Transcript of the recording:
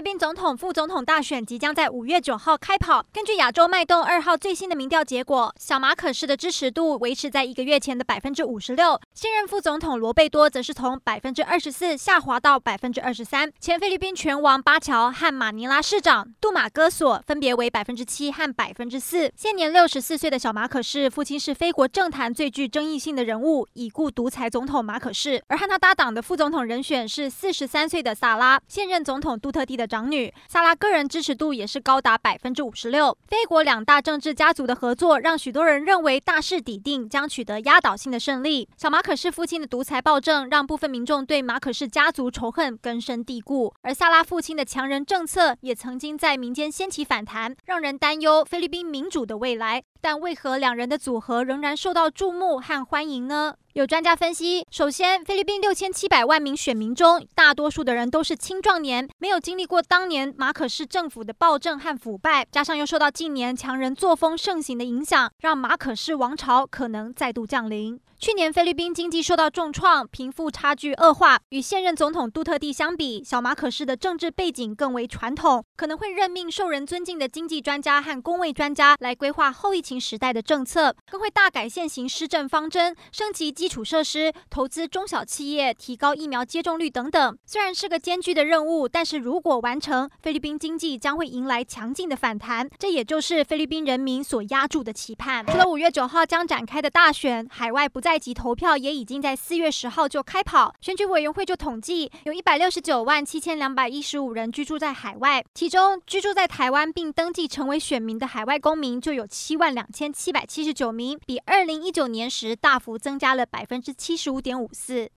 菲律宾总统、副总统大选即将在五月九号开跑。根据亚洲脉动二号最新的民调结果，小马可仕的支持度维持在一个月前的百分之五十六，现任副总统罗贝多则是从百分之二十四下滑到百分之二十三。前菲律宾拳王巴乔和马尼拉市长杜马戈索分别为百分之七和百分之四。现年六十四岁的小马可仕，父亲是菲国政坛最具争议性的人物已故独裁总统马可仕，而和他搭档的副总统人选是四十三岁的萨拉，现任总统杜特地的长女。萨拉个人支持度也是高达百分之五十六。菲国两大政治家族的合作，让许多人认为大势已定，将取得压倒性的胜利。小马可是父亲的独裁暴政，让部分民众对马可是家族仇恨根深蒂固。而萨拉父亲的强人政策，也曾经在民间掀起反弹，让人担忧菲律宾民主的未来。但为何两人的组合仍然受到注目和欢迎呢？有专家分析，首先，菲律宾六千七百万名选民中，大多数的人都是青壮年，没有经历过当年马可仕政府的暴政和腐败，加上又受到近年强人作风盛行的影响，让马可仕王朝可能再度降临。去年菲律宾经济受到重创，贫富差距恶化。与现任总统杜特地相比，小马可是的政治背景更为传统，可能会任命受人尊敬的经济专家和公卫专家来规划后疫情时代的政策，更会大改现行施政方针，升级基础设施，投资中小企业，提高疫苗接种率等等。虽然是个艰巨的任务，但是如果完成，菲律宾经济将会迎来强劲的反弹，这也就是菲律宾人民所押注的期盼。除了五月九号将展开的大选，海外不再。在籍投票也已经在四月十号就开跑，选举委员会就统计，有一百六十九万七千两百一十五人居住在海外，其中居住在台湾并登记成为选民的海外公民就有七万两千七百七十九名，比二零一九年时大幅增加了百分之七十五点五四。